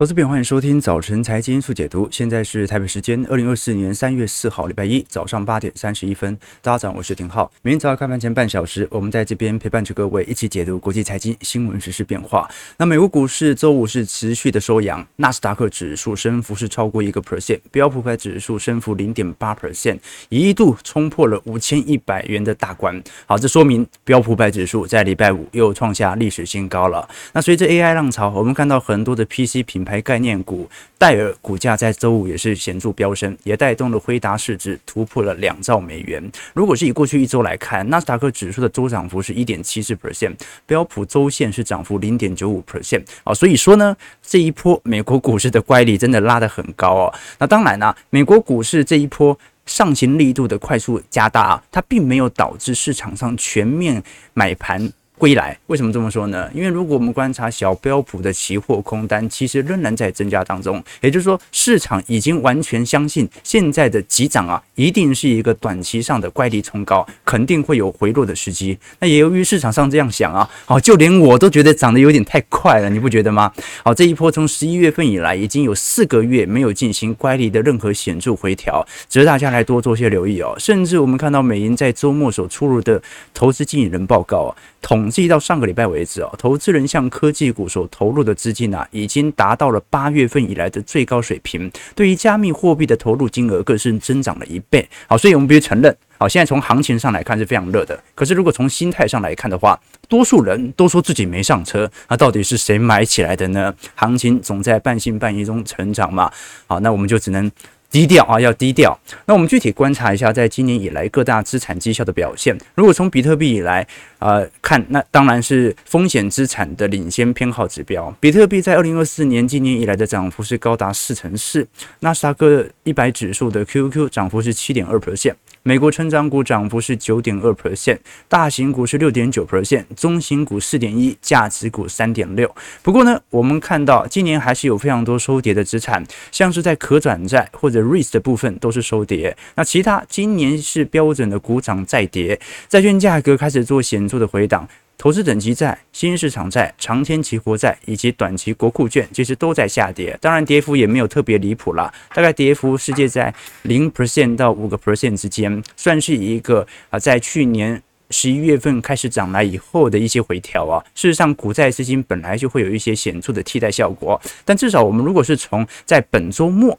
投资朋友，欢迎收听早晨财经速解读。现在是台北时间二零二四年三月四号，礼拜一早上八点三十一分。大家早上好，我是廷浩。明天早开盘前半小时，我们在这边陪伴着各位一起解读国际财经新闻、时事变化。那美国股市周五是持续的收阳，纳斯达克指数升幅是超过一个 percent，标普百指数升幅零点八 percent，一度冲破了五千一百元的大关。好，这说明标普百指数在礼拜五又创下历史新高了。那随着 AI 浪潮，我们看到很多的 PC 品牌概念股戴尔股价在周五也是显著飙升，也带动了辉达市值突破了两兆美元。如果是以过去一周来看，纳斯达克指数的周涨幅是一点七四 percent，标普周线是涨幅零点九五 percent 啊。所以说呢，这一波美国股市的乖离真的拉得很高哦。那当然呢、美国股市这一波上行力度的快速加大啊，它并没有导致市场上全面买盘。归来，为什么这么说呢？因为如果我们观察小标普的期货空单，其实仍然在增加当中。也就是说，市场已经完全相信现在的急涨啊，一定是一个短期上的乖离冲高，肯定会有回落的时机。那也由于市场上这样想啊，好，就连我都觉得涨得有点太快了，你不觉得吗？好，这一波从十一月份以来，已经有四个月没有进行乖离的任何显著回调，值得大家来多做些留意哦。甚至我们看到美银在周末所出炉的投资经理人报告啊，统。统计到上个礼拜为止啊，投资人向科技股所投入的资金啊，已经达到了八月份以来的最高水平。对于加密货币的投入金额更是增长了一倍。好，所以我们必须承认，好，现在从行情上来看是非常热的。可是如果从心态上来看的话，多数人都说自己没上车，那到底是谁买起来的呢？行情总在半信半疑中成长嘛。好，那我们就只能。低调啊，要低调。那我们具体观察一下，在今年以来各大资产绩效的表现。如果从比特币以来，啊，看，那当然是风险资产的领先偏好指标。比特币在二零二四年今年以来的涨幅是高达四成四。纳斯达克一百指数的 QQQ 涨幅是七点二 percent。美国成长股涨幅是九点二 percent，大型股是六点九 percent，中型股四点一，价值股三点六。不过呢，我们看到今年还是有非常多收跌的资产，像是在可转债或者 REITs 的部分都是收跌。那其他今年是标准的股涨再跌，债券价格开始做显著的回档。投资等级债、新市场债、长天期国债以及短期国库券，其实都在下跌。当然，跌幅也没有特别离谱啦，大概跌幅世界在零 percent 到五个 percent 之间，算是一个啊，在去年十一月份开始涨来以后的一些回调啊。事实上，股债资金本来就会有一些显著的替代效果，但至少我们如果是从在本周末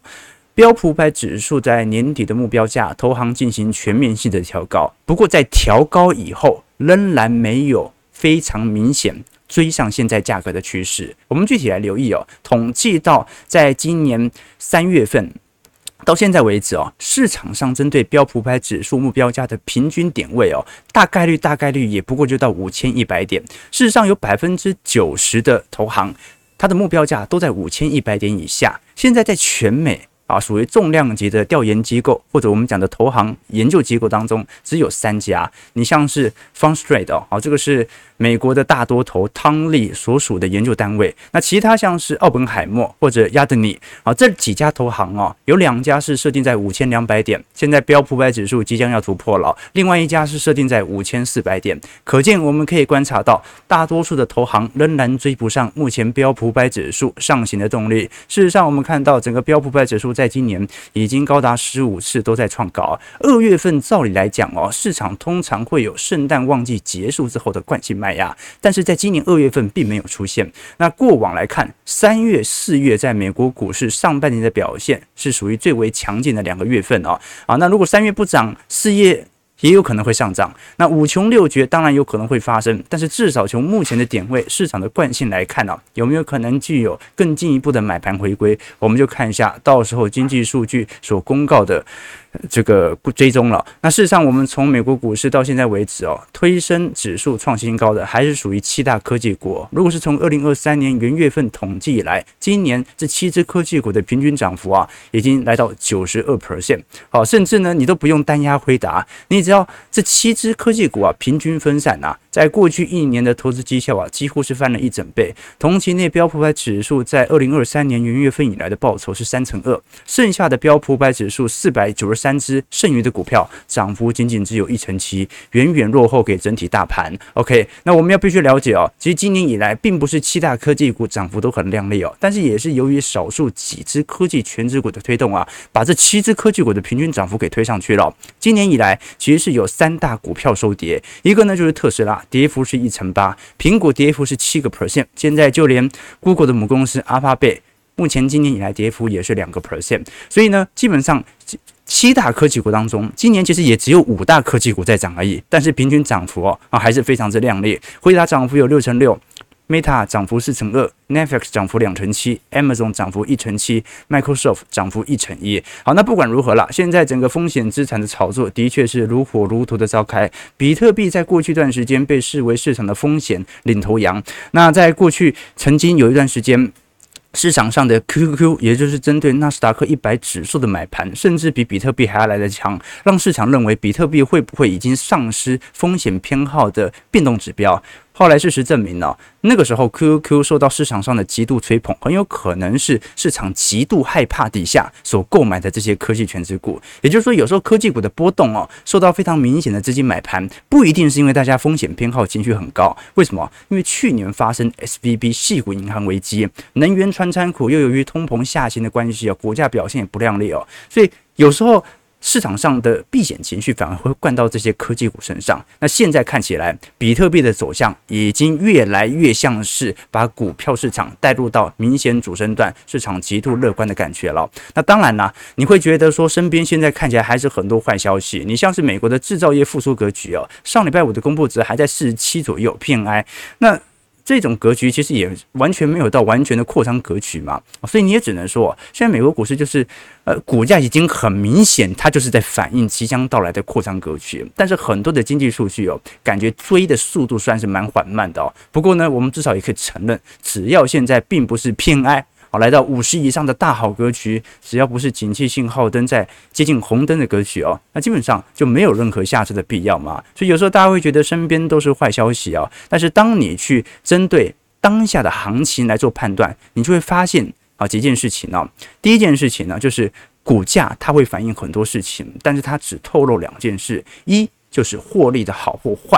标普五百指数在年底的目标价，投行进行全面性的调高，不过在调高以后，仍然没有。非常明显追上现在价格的趋势。我们具体来留意哦，统计到在今年三月份到现在为止哦，市场上针对标普百指数目标价的平均点位哦，大概率大概率也不过就到五千一百点。事实上有90，有百分之九十的投行，它的目标价都在五千一百点以下。现在在全美。啊，属于重量级的调研机构或者我们讲的投行研究机构当中，只有三家。你像是 Fundstrat 哦，这个是美国的大多头汤利所属的研究单位。那其他像是奥本海默或者亚德尼，啊，这几家投行哦，有两家是设定在五千两百点，现在标普百指数即将要突破了。另外一家是设定在五千四百点，可见我们可以观察到，大多数的投行仍然追不上目前标普百指数上行的动力。事实上，我们看到整个标普百指数。在今年已经高达十五次都在创高。二月份照理来讲哦，市场通常会有圣诞旺季结束之后的惯性卖压，但是在今年二月份并没有出现。那过往来看，三月、四月在美国股市上半年的表现是属于最为强劲的两个月份哦。啊，那如果三月不涨，四月。也有可能会上涨，那五穷六绝当然有可能会发生，但是至少从目前的点位、市场的惯性来看呢、啊，有没有可能具有更进一步的买盘回归？我们就看一下，到时候经济数据所公告的。这个不追踪了。那事实上，我们从美国股市到现在为止哦，推升指数创新高的还是属于七大科技股。如果是从二零二三年元月份统计以来，今年这七只科技股的平均涨幅啊，已经来到九十二 percent。好，甚至呢，你都不用单押回答，你只要这七只科技股啊，平均分散啊，在过去一年的投资绩效啊，几乎是翻了一整倍。同期内标普百指数在二零二三年元月份以来的报酬是三成二，剩下的标普百指数四百九十。三只剩余的股票涨幅仅仅只有一成七，远远落后给整体大盘。OK，那我们要必须了解哦，其实今年以来并不是七大科技股涨幅都很亮丽哦，但是也是由于少数几只科技全指股的推动啊，把这七只科技股的平均涨幅给推上去了。今年以来其实是有三大股票收跌，一个呢就是特斯拉，跌幅是一成八，苹果跌幅是七个 percent，现在就连 Google 的母公司 Alphabet。目前今年以来跌幅也是两个 percent，所以呢，基本上七大科技股当中，今年其实也只有五大科技股在涨而已，但是平均涨幅哦啊还是非常之亮丽。辉达涨幅有六成六，Meta 涨幅四成二，Netflix 涨幅两成七，Amazon 涨幅一成七，Microsoft 涨幅一成一。好，那不管如何了，现在整个风险资产的炒作的确是如火如荼的召开。比特币在过去一段时间被视为市场的风险领头羊，那在过去曾经有一段时间。市场上的 QQQ，也就是针对纳斯达克一百指数的买盘，甚至比比特币还要来得强，让市场认为比特币会不会已经丧失风险偏好的变动指标。后来事实证明呢，那个时候 QQ 受到市场上的极度吹捧，很有可能是市场极度害怕底下所购买的这些科技权值股。也就是说，有时候科技股的波动哦，受到非常明显的资金买盘，不一定是因为大家风险偏好情绪很高。为什么？因为去年发生 SVB 系股银行危机，能源传产股又由于通膨下行的关系啊，股价表现也不亮丽哦，所以有时候。市场上的避险情绪反而会灌到这些科技股身上。那现在看起来，比特币的走向已经越来越像是把股票市场带入到明显主升段，市场极度乐观的感觉了。那当然啦，你会觉得说身边现在看起来还是很多坏消息。你像是美国的制造业复苏格局哦，上礼拜五的公布值还在四十七左右，PMI 那。这种格局其实也完全没有到完全的扩张格局嘛，所以你也只能说，现在美国股市就是，呃，股价已经很明显，它就是在反映即将到来的扩张格局。但是很多的经济数据哦，感觉追的速度算是蛮缓慢的哦。不过呢，我们至少也可以承认，只要现在并不是偏爱。好，来到五十以上的大好格局，只要不是景气信号灯在接近红灯的格局哦，那基本上就没有任何下车的必要嘛。所以有时候大家会觉得身边都是坏消息啊，但是当你去针对当下的行情来做判断，你就会发现啊几件事情呢。第一件事情呢，就是股价它会反映很多事情，但是它只透露两件事：一就是获利的好或坏；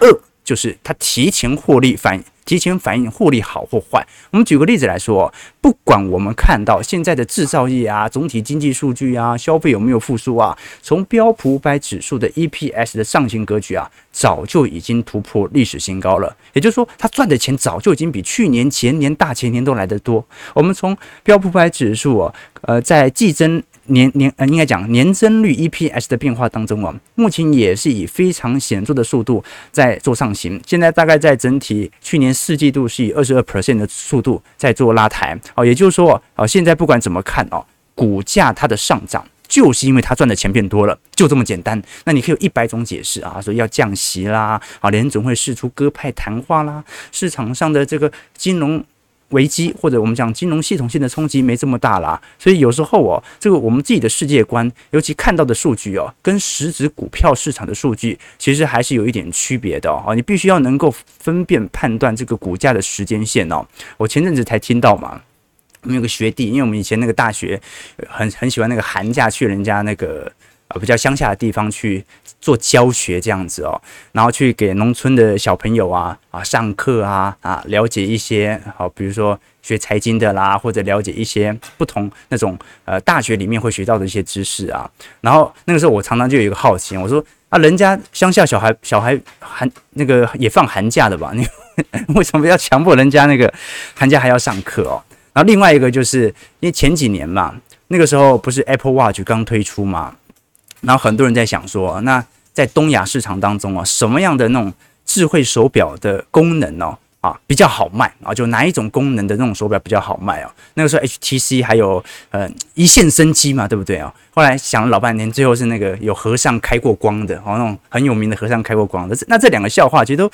二就是它提前获利反。提前反映获利好或坏。我们举个例子来说，不管我们看到现在的制造业啊、总体经济数据啊、消费有没有复苏啊，从标普五百指数的 EPS 的上行格局啊，早就已经突破历史新高了。也就是说，它赚的钱早就已经比去年、前年、大前年都来得多。我们从标普五百指数啊，呃，在季增。年年呃，应该讲年增率 EPS 的变化当中啊，目前也是以非常显著的速度在做上行。现在大概在整体去年四季度是以二十二 percent 的速度在做拉抬。哦，也就是说哦，现在不管怎么看哦，股价它的上涨就是因为它赚的钱变多了，就这么简单。那你可以有一百种解释啊，说要降息啦，啊，联总会试出鸽派谈话啦，市场上的这个金融。危机或者我们讲金融系统性的冲击没这么大啦，所以有时候哦，这个我们自己的世界观，尤其看到的数据哦，跟实质股票市场的数据其实还是有一点区别的哦。你必须要能够分辨判断这个股价的时间线哦。我前阵子才听到嘛，我们有个学弟，因为我们以前那个大学很很喜欢那个寒假去人家那个。啊，比较乡下的地方去做教学这样子哦，然后去给农村的小朋友啊啊上课啊啊，了解一些好，比如说学财经的啦，或者了解一些不同那种呃大学里面会学到的一些知识啊。然后那个时候我常常就有一个好奇，我说啊，人家乡下小孩小孩寒那个也放寒假的吧？你为什么要强迫人家那个寒假还要上课哦？然后另外一个就是因为前几年嘛，那个时候不是 Apple Watch 刚推出嘛。然后很多人在想说，那在东亚市场当中啊，什么样的那种智慧手表的功能呢？啊，比较好卖啊？就哪一种功能的那种手表比较好卖啊？那个时候 HTC 还有呃一线生机嘛，对不对啊？后来想了老半天，最后是那个有和尚开过光的，哦，那种很有名的和尚开过光的。那这两个笑话其实都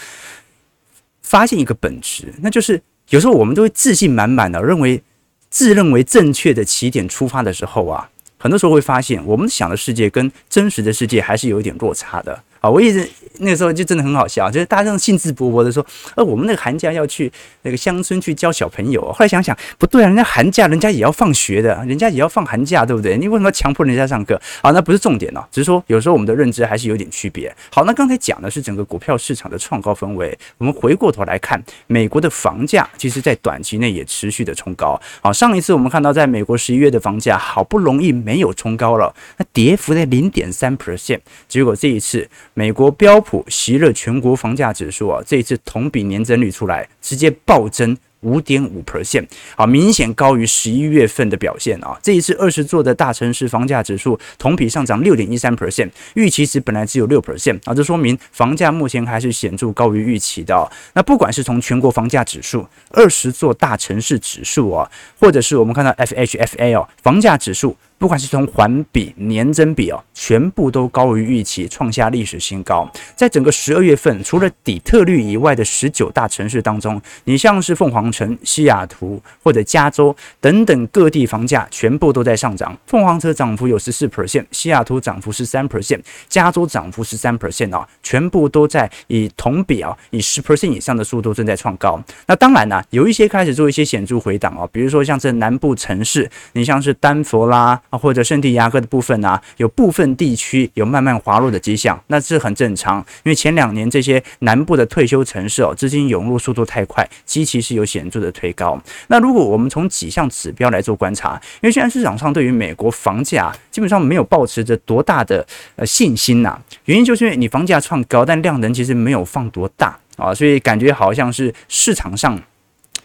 发现一个本质，那就是有时候我们都会自信满满的认为自认为正确的起点出发的时候啊。很多时候会发现，我们想的世界跟真实的世界还是有一点落差的。啊，我一直那个时候就真的很好笑，就是大家这种兴致勃勃的说，呃，我们那个寒假要去那个乡村去教小朋友。后来想想不对啊，人家寒假人家也要放学的，人家也要放寒假，对不对？你为什么要强迫人家上课？好，那不是重点哦，只是说有时候我们的认知还是有点区别。好，那刚才讲的是整个股票市场的创高氛围，我们回过头来看美国的房价，其实在短期内也持续的冲高。好，上一次我们看到在美国十一月的房价好不容易没有冲高了，那跌幅在零点三 percent，结果这一次。美国标普席勒全国房价指数啊，这一次同比年增率出来，直接暴增。五点五 percent，啊，明显高于十一月份的表现啊。这一次二十座的大城市房价指数同比上涨六点一三 percent，预期值本来只有六 percent 啊，这说明房价目前还是显著高于预期的。那不管是从全国房价指数、二十座大城市指数啊，或者是我们看到 FHFA 哦，房价指数。不管是从环比、年增比哦，全部都高于预期，创下历史新高。在整个十二月份，除了底特律以外的十九大城市当中，你像是凤凰城、西雅图或者加州等等各地房价全部都在上涨。凤凰城涨幅有十四 percent，西雅图涨幅十三 percent，加州涨幅十三 percent 啊，全部都在以同比啊，以十 percent 以上的速度正在创高。那当然呢、有一些开始做一些显著回档哦，比如说像这南部城市，你像是丹佛啦。或者圣地亚哥的部分啊，有部分地区有慢慢滑落的迹象，那这很正常，因为前两年这些南部的退休城市哦，资金涌入速度太快，基期是有显著的推高。那如果我们从几项指标来做观察，因为现在市场上对于美国房价基本上没有抱持着多大的呃信心呐，原因就是因为你房价创高，但量能其实没有放多大啊，所以感觉好像是市场上。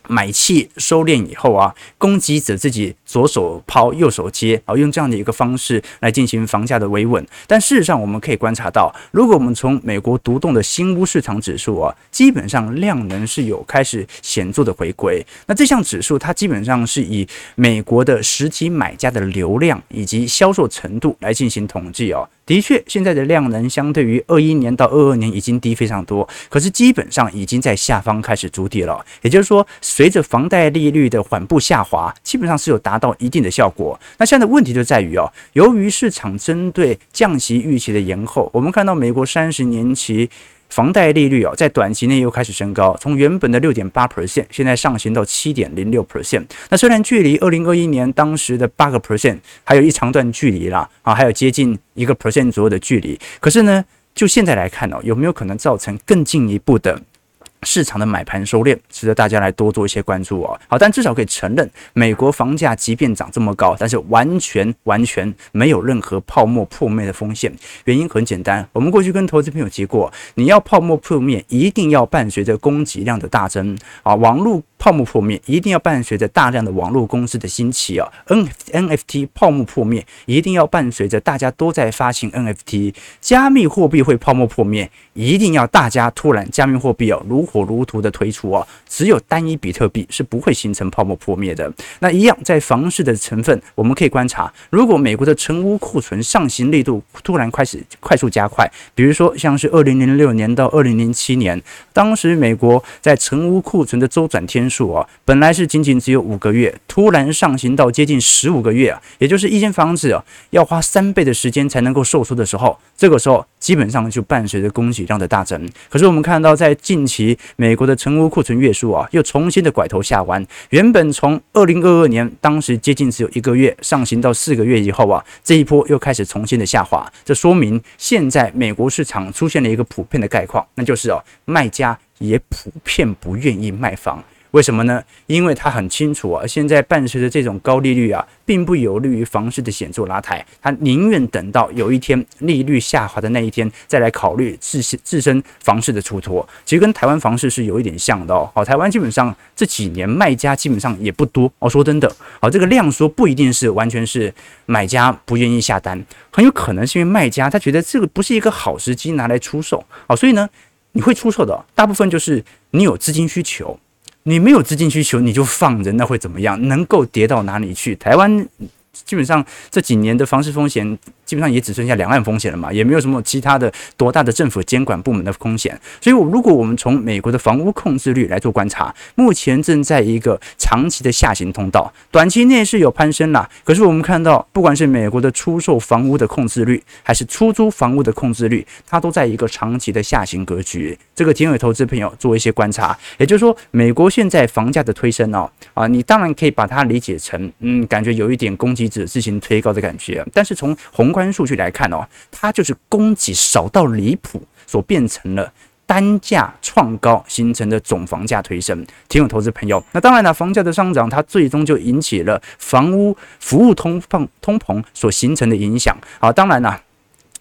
买气收敛以后啊，供给者自己左手抛右手接啊，用这样的一个方式来进行房价的维稳。但事实上，我们可以观察到，如果我们从美国独栋的新屋市场指数啊，基本上量能是有开始显著的回归。那这项指数它基本上是以美国的实体买家的流量以及销售程度来进行统计哦。的确，现在的量能相对于二一年到二二年已经低非常多，可是基本上已经在下方开始筑底了。也就是说，随着房贷利率的缓步下滑，基本上是有达到一定的效果。那现在问题就在于哦，由于市场针对降息预期的延后，我们看到美国三十年期。房贷利率哦，在短期内又开始升高，从原本的六点八 percent，现在上行到七点零六 percent。那虽然距离二零二一年当时的八个 percent 还有一长段距离啦，啊，还有接近一个 percent 左右的距离。可是呢，就现在来看哦，有没有可能造成更进一步的？市场的买盘收敛，值得大家来多做一些关注哦。好，但至少可以承认，美国房价即便涨这么高，但是完全完全没有任何泡沫破灭的风险。原因很简单，我们过去跟投资朋友提过，你要泡沫破灭，一定要伴随着供给量的大增啊，网络。泡沫破灭一定要伴随着大量的网络公司的兴起啊，N NFT 泡沫破灭一定要伴随着大家都在发行 NFT，加密货币会泡沫破灭，一定要大家突然加密货币哦如火如荼的推出啊，只有单一比特币是不会形成泡沫破灭的。那一样在房市的成分，我们可以观察，如果美国的成屋库存上行力度突然开始快速加快，比如说像是二零零六年到二零零七年，当时美国在成屋库存的周转天数啊，本来是仅仅只有五个月，突然上行到接近十五个月啊，也就是一间房子啊，要花三倍的时间才能够售出的时候，这个时候基本上就伴随着供给量的大增。可是我们看到，在近期美国的成屋库存月数啊，又重新的拐头下弯，原本从二零二二年当时接近只有一个月，上行到四个月以后啊，这一波又开始重新的下滑。这说明现在美国市场出现了一个普遍的概况，那就是哦，卖家也普遍不愿意卖房。为什么呢？因为他很清楚啊，现在伴随着这种高利率啊，并不有利于房市的显著拉抬。他宁愿等到有一天利率下滑的那一天，再来考虑自身自身房市的出脱。其实跟台湾房市是有一点像的哦。好，台湾基本上这几年卖家基本上也不多哦。说真的，好，这个量缩不一定是完全是买家不愿意下单，很有可能是因为卖家他觉得这个不是一个好时机拿来出售。好，所以呢，你会出售的大部分就是你有资金需求。你没有资金需求，你就放人，那会怎么样？能够跌到哪里去？台湾基本上这几年的房市风险基本上也只剩下两岸风险了嘛，也没有什么其他的多大的政府监管部门的风险。所以，如果我们从美国的房屋控制率来做观察，目前正在一个长期的下行通道，短期内是有攀升啦。可是我们看到，不管是美国的出售房屋的控制率，还是出租房屋的控制率，它都在一个长期的下行格局。这个提醒投资朋友做一些观察，也就是说，美国现在房价的推升哦，啊，你当然可以把它理解成，嗯，感觉有一点供给者自行推高的感觉，但是从宏观数据来看哦，它就是供给少到离谱，所变成了单价创高形成的总房价推升。提醒投资朋友，那当然了，房价的上涨，它最终就引起了房屋服务通膨通膨所形成的影响。好，当然了，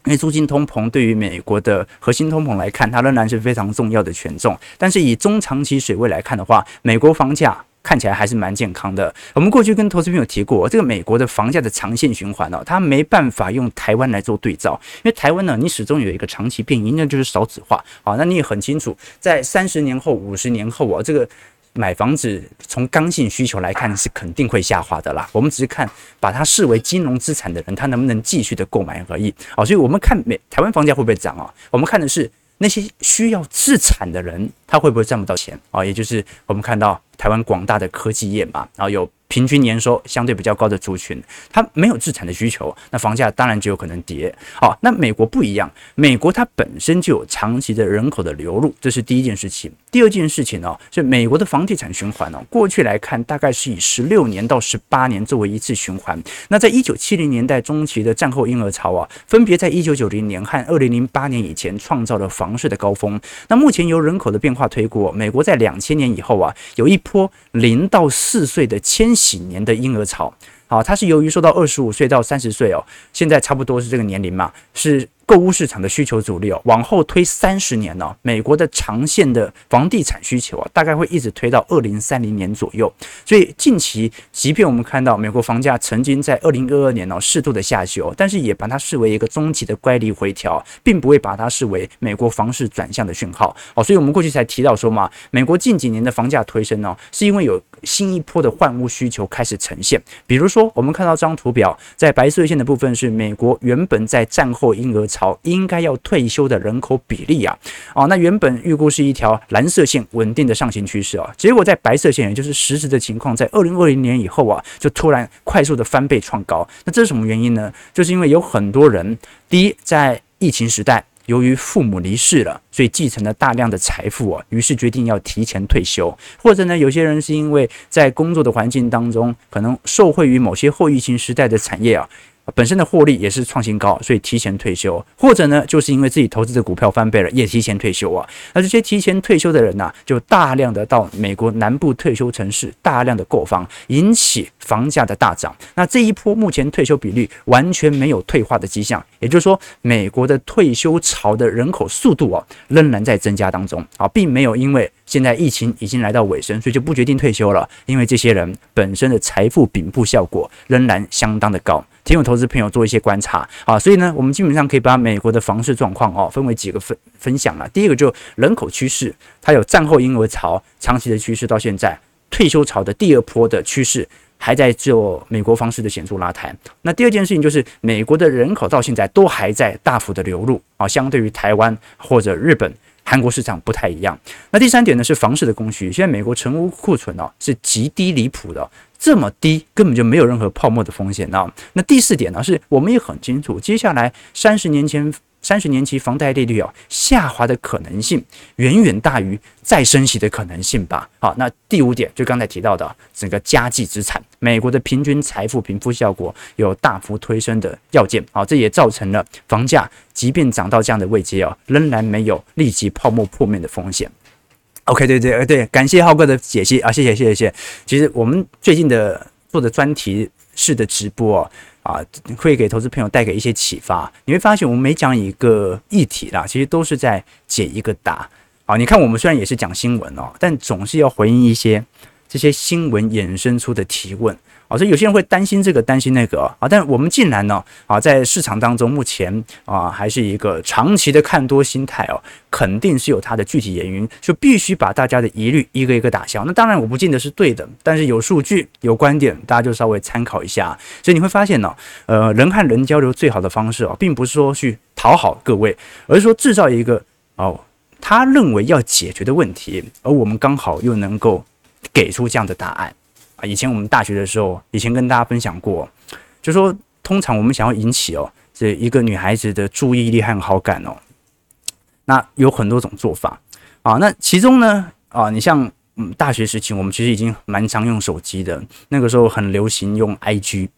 因为租金通膨对于美国的核心通膨来看，它仍然是非常重要的权重。但是以中长期水位来看的话，美国房价。看起来还是蛮健康的。我们过去跟投资朋友提过，这个美国的房价的长线循环哦，它没办法用台湾来做对照，因为台湾呢，你始终有一个长期变因，那就是少子化啊。那你也很清楚，在三十年后、五十年后啊，这个买房子从刚性需求来看是肯定会下滑的啦。我们只是看把它视为金融资产的人，他能不能继续的购买而已。啊，所以我们看美台湾房价会不会涨啊？我们看的是那些需要自产的人，他会不会赚不到钱啊？也就是我们看到。台湾广大的科技业嘛，然后有。平均年收相对比较高的族群，它没有资产的需求，那房价当然就有可能跌。好，那美国不一样，美国它本身就有长期的人口的流入，这是第一件事情。第二件事情呢，是美国的房地产循环呢，过去来看大概是以十六年到十八年作为一次循环。那在一九七零年代中期的战后婴儿潮啊，分别在一九九零年和二零零八年以前创造了房市的高峰。那目前由人口的变化推估，美国在两千年以后啊，有一波零到四岁的迁徙几年的婴儿潮，好，它是由于受到二十五岁到三十岁哦，现在差不多是这个年龄嘛，是。购屋市场的需求主力哦，往后推三十年呢，美国的长线的房地产需求啊，大概会一直推到二零三零年左右。所以近期，即便我们看到美国房价曾经在二零二二年呢适度的下修，但是也把它视为一个中期的乖离回调，并不会把它视为美国房市转向的讯号哦。所以我们过去才提到说嘛，美国近几年的房价推升呢，是因为有新一波的换屋需求开始呈现。比如说，我们看到这张图表，在白色线的部分是美国原本在战后婴儿潮。好，应该要退休的人口比例啊，哦，那原本预估是一条蓝色线稳定的上行趋势啊，结果在白色线，也就是实质的情况，在二零二零年以后啊，就突然快速的翻倍创高。那这是什么原因呢？就是因为有很多人，第一，在疫情时代，由于父母离世了，所以继承了大量的财富啊，于是决定要提前退休，或者呢，有些人是因为在工作的环境当中，可能受惠于某些后疫情时代的产业啊。本身的获利也是创新高，所以提前退休，或者呢，就是因为自己投资的股票翻倍了，也提前退休啊。那这些提前退休的人呢、就大量的到美国南部退休城市，大量的购房，引起房价的大涨。那这一波目前退休比率完全没有退化的迹象，也就是说，美国的退休潮的人口速度啊，仍然在增加当中啊，并没有因为现在疫情已经来到尾声，所以就不决定退休了。因为这些人本身的财富禀赋效果仍然相当的高。提醒投资朋友做一些观察啊，所以呢，我们基本上可以把美国的房市状况哦分为几个分分享了。第一个就人口趋势，它有战后婴儿潮长期的趋势，到现在退休潮的第二波的趋势还在做美国房市的显著拉抬。那第二件事情就是美国的人口到现在都还在大幅的流入啊，相对于台湾或者日本、韩国市场不太一样。那第三点呢是房市的供需，现在美国成屋库存哦是极低离谱的。这么低，根本就没有任何泡沫的风险啊。那第四点呢，是我们也很清楚，接下来三十年前三十年期房贷利率啊下滑的可能性远远大于再升息的可能性吧。好，那第五点就刚才提到的整个家计资产，美国的平均财富贫富效果有大幅推升的要件。好，这也造成了房价即便涨到这样的位阶啊，仍然没有立即泡沫破灭的风险。OK，对对呃对，感谢浩哥的解析啊，谢谢谢谢谢谢。其实我们最近的做的专题式的直播啊，啊会给投资朋友带给一些启发。你会发现，我们每讲一个议题啦，其实都是在解一个答啊。你看，我们虽然也是讲新闻哦，但总是要回应一些这些新闻衍生出的提问。啊，所以有些人会担心这个，担心那个啊。但我们竟然呢啊，在市场当中目前啊还是一个长期的看多心态哦，肯定是有它的具体原因，就必须把大家的疑虑一个一个打消。那当然我不见得是对的，但是有数据有观点，大家就稍微参考一下。所以你会发现呢，呃，人和人交流最好的方式哦，并不是说去讨好各位，而是说制造一个哦他认为要解决的问题，而我们刚好又能够给出这样的答案。啊，以前我们大学的时候，以前跟大家分享过，就说通常我们想要引起哦这一个女孩子的注意力和好感哦，那有很多种做法啊。那其中呢啊，你像嗯大学时期，我们其实已经蛮常用手机的，那个时候很流行用 IG。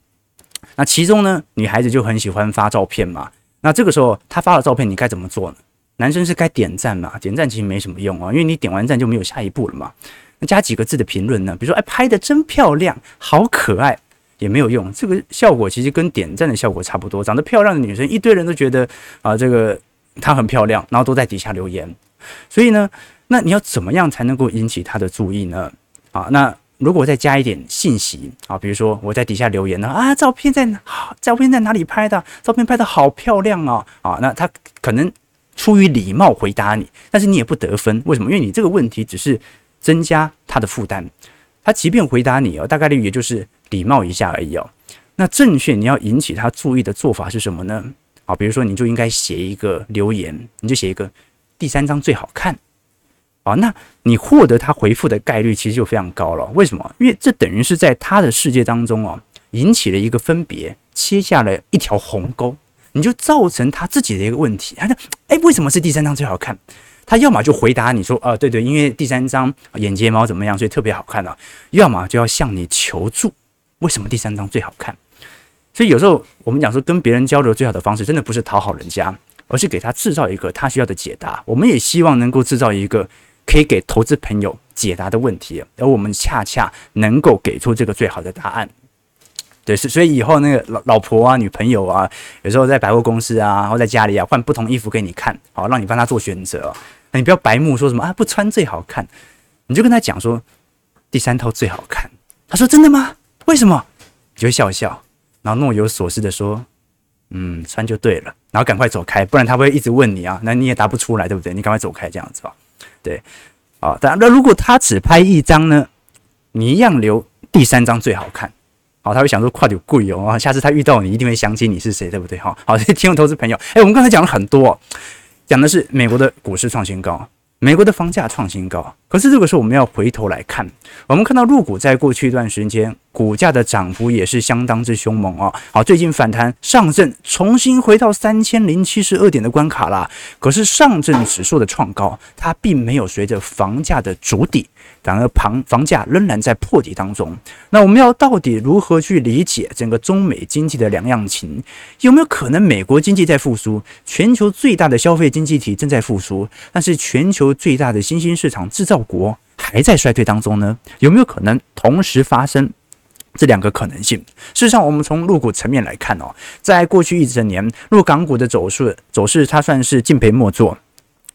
那其中呢，女孩子就很喜欢发照片嘛。那这个时候她发了照片，你该怎么做呢？男生是该点赞嘛？点赞其实没什么用啊，因为你点完赞就没有下一步了嘛。加几个字的评论呢？比如说，哎，拍得真漂亮，好可爱，也没有用。这个效果其实跟点赞的效果差不多。长得漂亮的女生，一堆人都觉得啊，这个她很漂亮，然后都在底下留言。所以呢，那你要怎么样才能够引起她的注意呢？啊，那如果再加一点信息啊，比如说我在底下留言呢，啊，照片在哪？照片在哪里拍的？照片拍得好漂亮啊！啊，那他可能出于礼貌回答你，但是你也不得分。为什么？因为你这个问题只是。增加他的负担，他即便回答你哦，大概率也就是礼貌一下而已哦。那正确你要引起他注意的做法是什么呢？啊，比如说你就应该写一个留言，你就写一个第三张最好看啊，那你获得他回复的概率其实就非常高了。为什么？因为这等于是在他的世界当中哦，引起了一个分别，切下了一条鸿沟，你就造成他自己的一个问题。他说：“哎，为什么是第三张最好看？”他要么就回答你说，啊，对对，因为第三张眼睫毛怎么样，所以特别好看啊；要么就要向你求助，为什么第三张最好看？所以有时候我们讲说，跟别人交流最好的方式，真的不是讨好人家，而是给他制造一个他需要的解答。我们也希望能够制造一个可以给投资朋友解答的问题，而我们恰恰能够给出这个最好的答案。对，是所以以后那个老老婆啊、女朋友啊，有时候在百货公司啊，或在家里啊，换不同衣服给你看，好，让你帮他做选择。那你不要白目说什么啊，不穿最好看，你就跟他讲说第三套最好看。他说真的吗？为什么？你就笑笑，然后若有所思的说，嗯，穿就对了，然后赶快走开，不然他会一直问你啊，那你也答不出来，对不对？你赶快走开，这样子吧。对，啊，当然，那如果他只拍一张呢，你一样留第三张最好看。好，他会想说快点贵哦，下次他遇到你一定会想起你是谁，对不对？哈，好，这些听众投资朋友，哎，我们刚才讲了很多，讲的是美国的股市创新高，美国的房价创新高。可是这个时候我们要回头来看，我们看到陆股在过去一段时间股价的涨幅也是相当之凶猛啊。好，最近反弹上证重新回到三千零七十二点的关卡啦。可是上证指数的创高，它并没有随着房价的筑底。反而房房价仍然在破底当中。那我们要到底如何去理解整个中美经济的两样情？有没有可能美国经济在复苏，全球最大的消费经济体正在复苏，但是全球最大的新兴市场制造国还在衰退当中呢？有没有可能同时发生这两个可能性？事实上，我们从陆股层面来看哦，在过去一整年，陆港股的走势走势，它算是敬陪末座。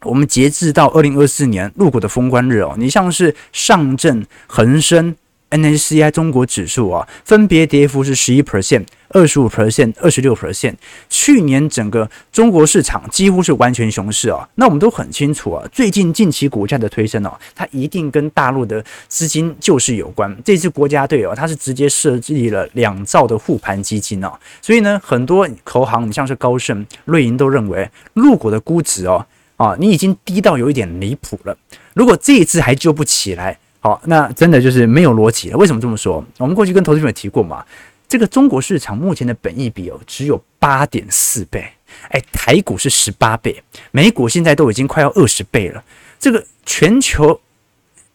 我们截至到二零二四年陆股的封关日哦，你像是上证、恒生、MSCI 中国指数啊，分别跌幅是十一 percent、二十五 percent、二十六 percent。去年整个中国市场几乎是完全熊市啊。那我们都很清楚啊，最近近期股价的推升哦，它一定跟大陆的资金救市有关。这支国家队哦，它是直接设计了两兆的护盘基金哦，所以呢，很多投行，你像是高盛、瑞银都认为陆股的估值哦。啊，你已经低到有一点离谱了。如果这一次还救不起来，好，那真的就是没有逻辑了。为什么这么说？我们过去跟投资朋友提过嘛，这个中国市场目前的本益比哦，只有八点四倍，哎，台股是十八倍，美股现在都已经快要二十倍了。这个全球。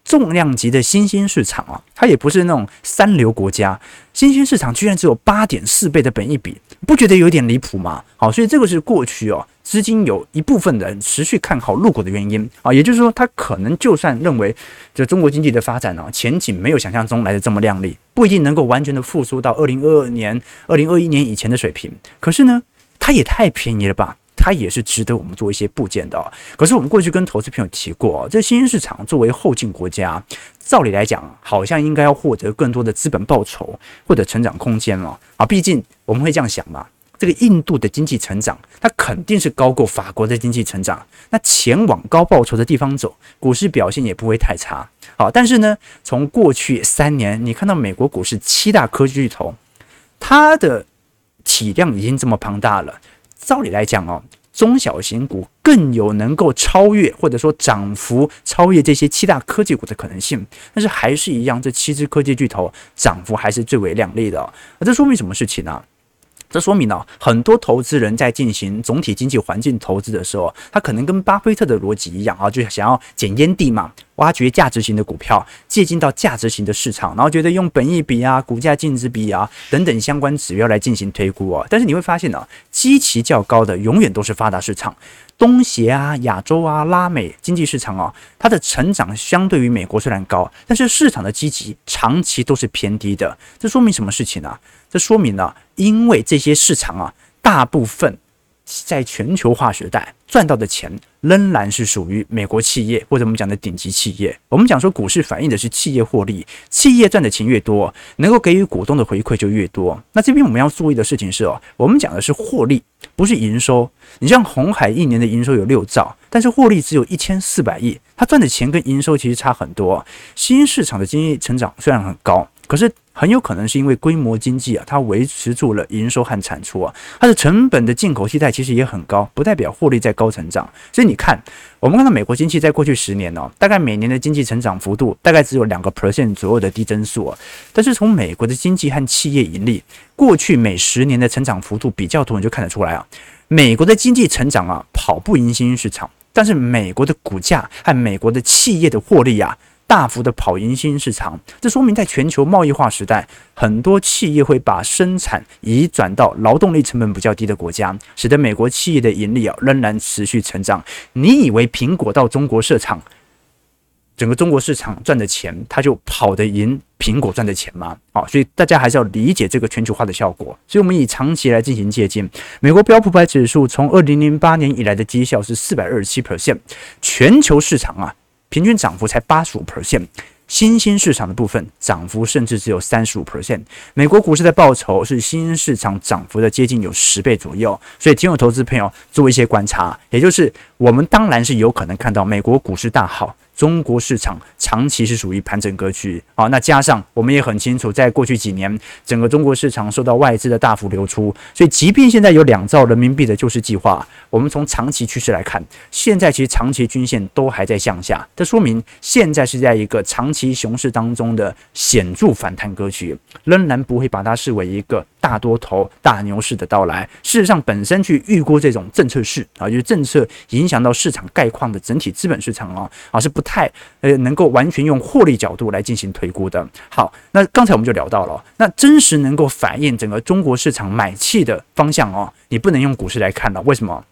重量级的新兴市场啊，它也不是那种三流国家，新兴市场居然只有八点四倍的本益比，不觉得有点离谱吗？好，所以这个是过去哦，资金有一部分人持续看好入股的原因啊，也就是说，他可能就算认为这中国经济的发展呢，前景没有想象中来的这么亮丽，不一定能够完全的复苏到二零二二年、二零二一年以前的水平，可是呢，它也太便宜了吧。它也是值得我们做一些部件的。可是我们过去跟投资朋友提过，这新兴市场作为后进国家，照理来讲，好像应该要获得更多的资本报酬或者成长空间了啊。毕竟我们会这样想嘛，这个印度的经济成长，它肯定是高过法国的经济成长。那前往高报酬的地方走，股市表现也不会太差。好，但是呢，从过去三年，你看到美国股市七大科技巨头，它的体量已经这么庞大了。照理来讲哦，中小型股更有能够超越或者说涨幅超越这些七大科技股的可能性。但是还是一样，这七只科技巨头涨幅还是最为亮丽的。那这说明什么事情呢？这说明了，很多投资人在进行总体经济环境投资的时候，他可能跟巴菲特的逻辑一样啊，就想要捡烟蒂嘛。挖掘价值型的股票，借进到价值型的市场，然后觉得用本益比啊、股价净值比啊等等相关指标来进行推估啊。但是你会发现呢，基期较高的永远都是发达市场，东协啊、亚洲啊、拉美经济市场啊，它的成长相对于美国虽然高，但是市场的积极长期都是偏低的。这说明什么事情呢？这说明呢，因为这些市场啊，大部分。在全球化时代赚到的钱仍然是属于美国企业或者我们讲的顶级企业。我们讲说股市反映的是企业获利，企业赚的钱越多，能够给予股东的回馈就越多。那这边我们要注意的事情是哦，我们讲的是获利，不是营收。你像红海一年的营收有六兆，但是获利只有一千四百亿，它赚的钱跟营收其实差很多。新市场的经济成长虽然很高。可是很有可能是因为规模经济啊，它维持住了营收和产出啊，它的成本的进口替代其实也很高，不代表获利在高成长。所以你看，我们看到美国经济在过去十年呢，大概每年的经济成长幅度大概只有两个 percent 左右的低增速啊。但是从美国的经济和企业盈利过去每十年的成长幅度比较图，你就看得出来啊，美国的经济成长啊跑不赢新兴市场，但是美国的股价和美国的企业的获利啊。大幅的跑赢新市场，这说明在全球贸易化时代，很多企业会把生产移转到劳动力成本比较低的国家，使得美国企业的盈利啊仍然持续成长。你以为苹果到中国市场，整个中国市场赚的钱，它就跑得赢苹果赚的钱吗？啊，所以大家还是要理解这个全球化的效果。所以我们以长期来进行借鉴，美国标普百指数从二零零八年以来的绩效是四百二十七 percent，全球市场啊。平均涨幅才八十五 percent，新兴市场的部分涨幅甚至只有三十五 percent。美国股市的报酬是新兴市场涨幅的接近有十倍左右，所以请有投资朋友做一些观察，也就是我们当然是有可能看到美国股市大好。中国市场长期是属于盘整格局。啊，那加上我们也很清楚，在过去几年，整个中国市场受到外资的大幅流出，所以即便现在有两兆人民币的救市计划，我们从长期趋势来看，现在其实长期均线都还在向下，这说明现在是在一个长期熊市当中的显著反弹格局，仍然不会把它视为一个大多头大牛市的到来。事实上，本身去预估这种政策市啊，就是政策影响到市场概况的整体资本市场啊，啊是不。太呃，能够完全用获利角度来进行推估的。好，那刚才我们就聊到了，那真实能够反映整个中国市场买气的方向哦，你不能用股市来看了。为什么？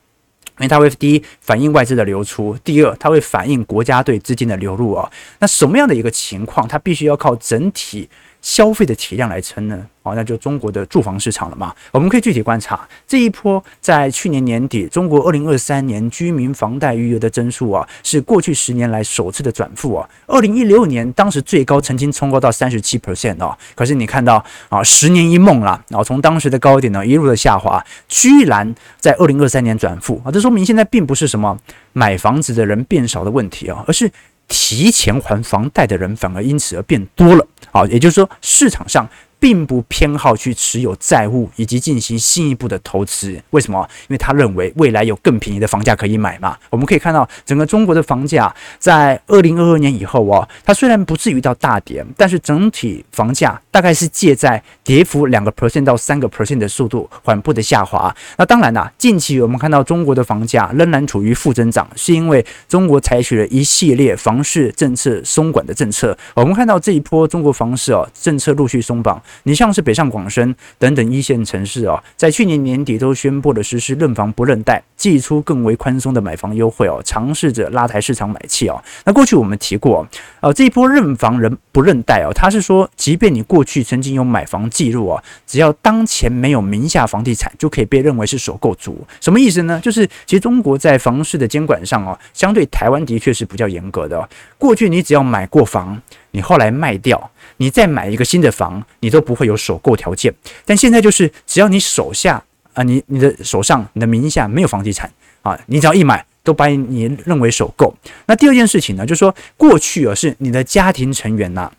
因为它会第一反映外资的流出，第二它会反映国家队资金的流入哦。那什么样的一个情况，它必须要靠整体消费的体量来撑呢？哦，那就中国的住房市场了嘛。我们可以具体观察这一波，在去年年底，中国二零二三年居民房贷余额的增速啊，是过去十年来首次的转负啊。二零一六年当时最高曾经冲高到三十七 percent 哦，可是你看到啊，十年一梦啦，然后从当时的高点呢一路的下滑，居然在二零二三年转负啊，这说明现在并不是什么买房子的人变少的问题啊，而是。提前还房贷的人反而因此而变多了，好，也就是说市场上。并不偏好去持有债务以及进行进一步的投资，为什么？因为他认为未来有更便宜的房价可以买嘛。我们可以看到，整个中国的房价在二零二二年以后哦，它虽然不至于到大跌，但是整体房价大概是借在跌幅两个 percent 到三个 percent 的速度缓步的下滑。那当然啦，近期我们看到中国的房价仍然处于负增长，是因为中国采取了一系列房市政策松管的政策。我们看到这一波中国房市哦，政策陆续松绑。你像是北上广深等等一线城市啊，在去年年底都宣布了实施认房不认贷，祭出更为宽松的买房优惠哦，尝试着拉抬市场买气哦。那过去我们提过，呃，这一波认房人不认贷哦，他是说，即便你过去曾经有买房记录啊，只要当前没有名下房地产，就可以被认为是首购族。什么意思呢？就是其实中国在房市的监管上哦，相对台湾的确是比较严格的。过去你只要买过房，你后来卖掉，你再买一个新的房，你都不会有首购条件。但现在就是，只要你手下啊、你你的手上你的名下没有房地产啊，你只要一买，都把你认为首购。那第二件事情呢，就是说过去啊，是你的家庭成员呐、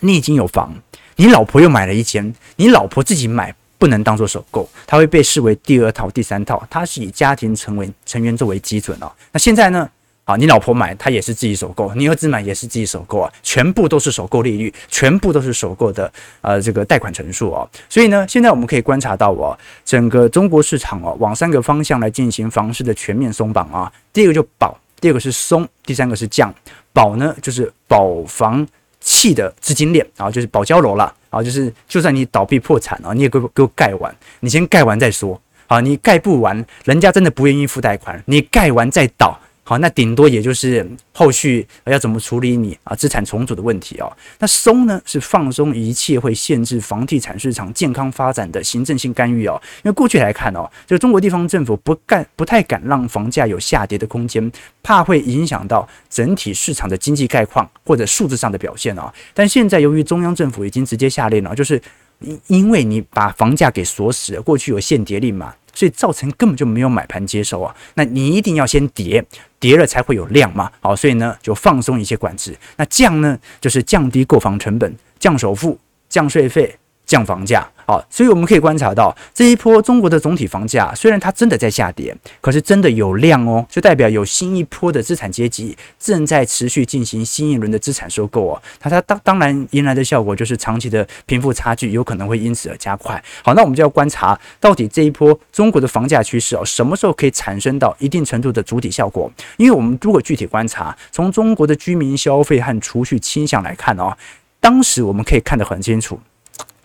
你已经有房，你老婆又买了一间，你老婆自己买。不能当做首购，它会被视为第二套、第三套，它是以家庭成为成员作为基准哦。那现在呢？啊，你老婆买，她也是自己首购；你儿子买也是自己首购啊，全部都是首购利率，全部都是首购的呃这个贷款成数哦。所以呢，现在我们可以观察到哦，整个中国市场哦，往三个方向来进行房市的全面松绑啊。第一个就保，第二个是松，第三个是降。保呢，就是保房企的资金链啊，就是保交楼了。啊，就是就算你倒闭破产啊，你也给我给我盖完，你先盖完再说。啊，你盖不完，人家真的不愿意付贷款，你盖完再倒。好，那顶多也就是后续要怎么处理你啊资产重组的问题哦。那松呢是放松一切会限制房地产市场健康发展的行政性干预哦。因为过去来看哦，就中国地方政府不干不太敢让房价有下跌的空间，怕会影响到整体市场的经济概况或者数字上的表现哦。但现在由于中央政府已经直接下令了，就是因因为你把房价给锁死了，过去有限跌令嘛。所以造成根本就没有买盘接收啊，那你一定要先跌，跌了才会有量嘛。好，所以呢就放松一些管制，那降呢就是降低购房成本，降首付，降税费，降房价。好，所以我们可以观察到这一波中国的总体房价虽然它真的在下跌，可是真的有量哦，就代表有新一波的资产阶级正在持续进行新一轮的资产收购哦。它它当当然迎来的效果就是长期的贫富差距有可能会因此而加快。好，那我们就要观察到底这一波中国的房价趋势哦，什么时候可以产生到一定程度的主体效果？因为我们如果具体观察，从中国的居民消费和储蓄倾向来看哦，当时我们可以看得很清楚。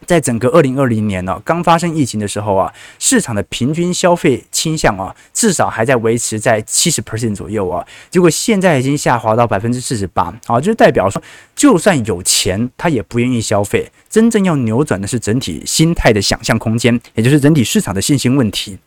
在整个二零二零年呢，刚发生疫情的时候啊，市场的平均消费倾向啊，至少还在维持在七十 percent 左右啊。结果现在已经下滑到百分之四十八啊，就代表说，就算有钱，他也不愿意消费。真正要扭转的是整体心态的想象空间，也就是整体市场的信心问题。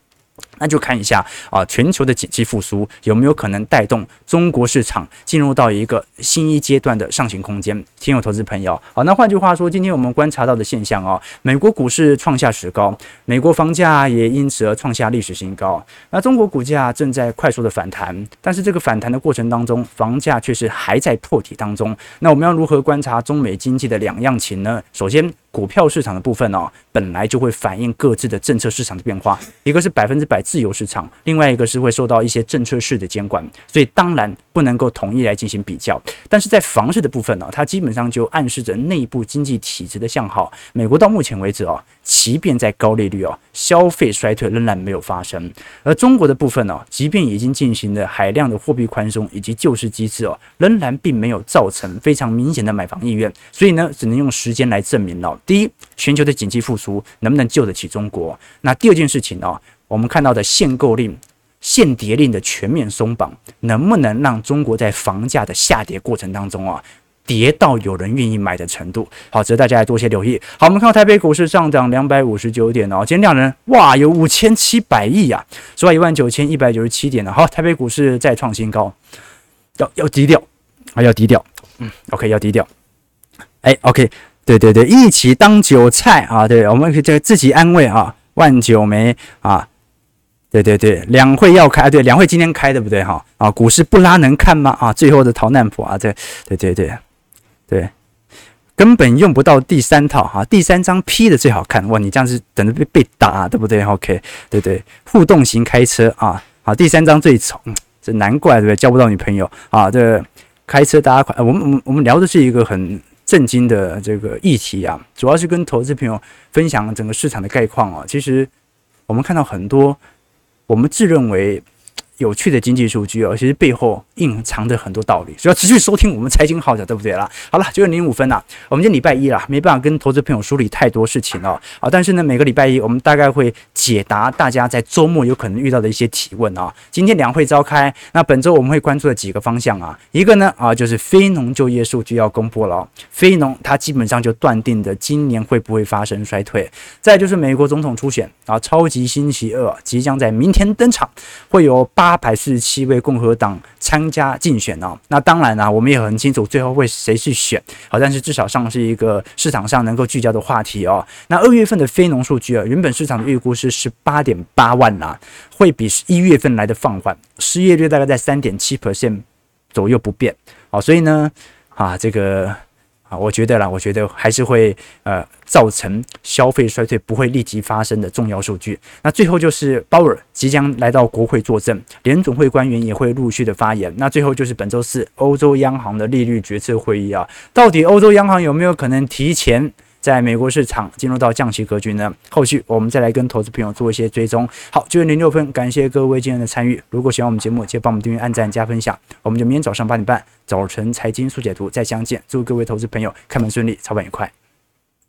那就看一下啊，全球的景气复苏有没有可能带动中国市场进入到一个新一阶段的上行空间？听友投资朋友，好，那换句话说，今天我们观察到的现象哦，美国股市创下史高，美国房价也因此而创下历史新高。那中国股价正在快速的反弹，但是这个反弹的过程当中，房价却是还在破底当中。那我们要如何观察中美经济的两样情呢？首先，股票市场的部分呢，本来就会反映各自的政策市场的变化，一个是百分之百自由市场，另外一个是会受到一些政策式的监管，所以当然不能够统一来进行比较。但是在房市的部分呢，它基本上就暗示着内部经济体制的向好。美国到目前为止哦，即便在高利率哦，消费衰退仍然没有发生。而中国的部分呢，即便已经进行了海量的货币宽松以及救市机制哦，仍然并没有造成非常明显的买房意愿。所以呢，只能用时间来证明了。第一，全球的经济复苏能不能救得起中国？那第二件事情呢？我们看到的限购令、限跌令的全面松绑，能不能让中国在房价的下跌过程当中啊，跌到有人愿意买的程度？好，值得大家来多些留意。好，我们看到台北股市上涨两百五十九点哦，今天量能哇有五千七百亿啊，收在一万九千一百九十七点了。好，台北股市再创新高，要要低调啊，要低调。嗯，OK，要低调。哎，OK。对对对，一起当韭菜啊！对，我们可以这个自己安慰啊。万九没啊？对对对，两会要开啊，对，两会今天开对不对哈？啊，股市不拉能看吗？啊，最后的逃难谱啊！对对对对对，根本用不到第三套哈，第三张 P 的最好看哇！你这样子等着被被打，对不对？OK，对对，互动型开车啊，好，第三张最丑，这难怪对不对？交不到女朋友啊！这开车大家快，我们我们我们聊的是一个很。震惊的这个议题啊，主要是跟投资朋友分享整个市场的概况啊。其实我们看到很多我们自认为有趣的经济数据哦，其实背后隐藏着很多道理，所以要持续收听我们财经号角，对不对啦？好了，九点零五分了，我们今天礼拜一啦，没办法跟投资朋友梳理太多事情哦。啊，但是呢，每个礼拜一我们大概会解答大家在周末有可能遇到的一些提问啊。今天两会召开，那本周我们会关注的几个方向啊，一个呢啊就是非农就业数据要公布了，非农它基本上就断定的今年会不会发生衰退。再就是美国总统初选啊，超级星期二即将在明天登场，会有八百四十七位共和党参加竞选哦。那当然啦，我们也很清楚最后会谁去选，好，但是至少上是一个市场上能够聚焦的话题哦。那二月份的非农数据啊，原本市场的预估是十八点八万呐，会比一月份来的放缓，失业率大概在三点七 percent 左右不变，好，所以呢，啊，这个。啊，我觉得啦，我觉得还是会呃造成消费衰退不会立即发生的重要数据。那最后就是鲍尔即将来到国会作证，联总会官员也会陆续的发言。那最后就是本周四欧洲央行的利率决策会议啊，到底欧洲央行有没有可能提前？在美国市场进入到降息格局呢，后续我们再来跟投资朋友做一些追踪。好，九点零六分，感谢各位今天的参与。如果喜欢我们节目，记得帮我们订阅、按赞、加分享。我们就明天早上八点半早晨财经速解读再相见。祝各位投资朋友开门顺利，操盘愉快。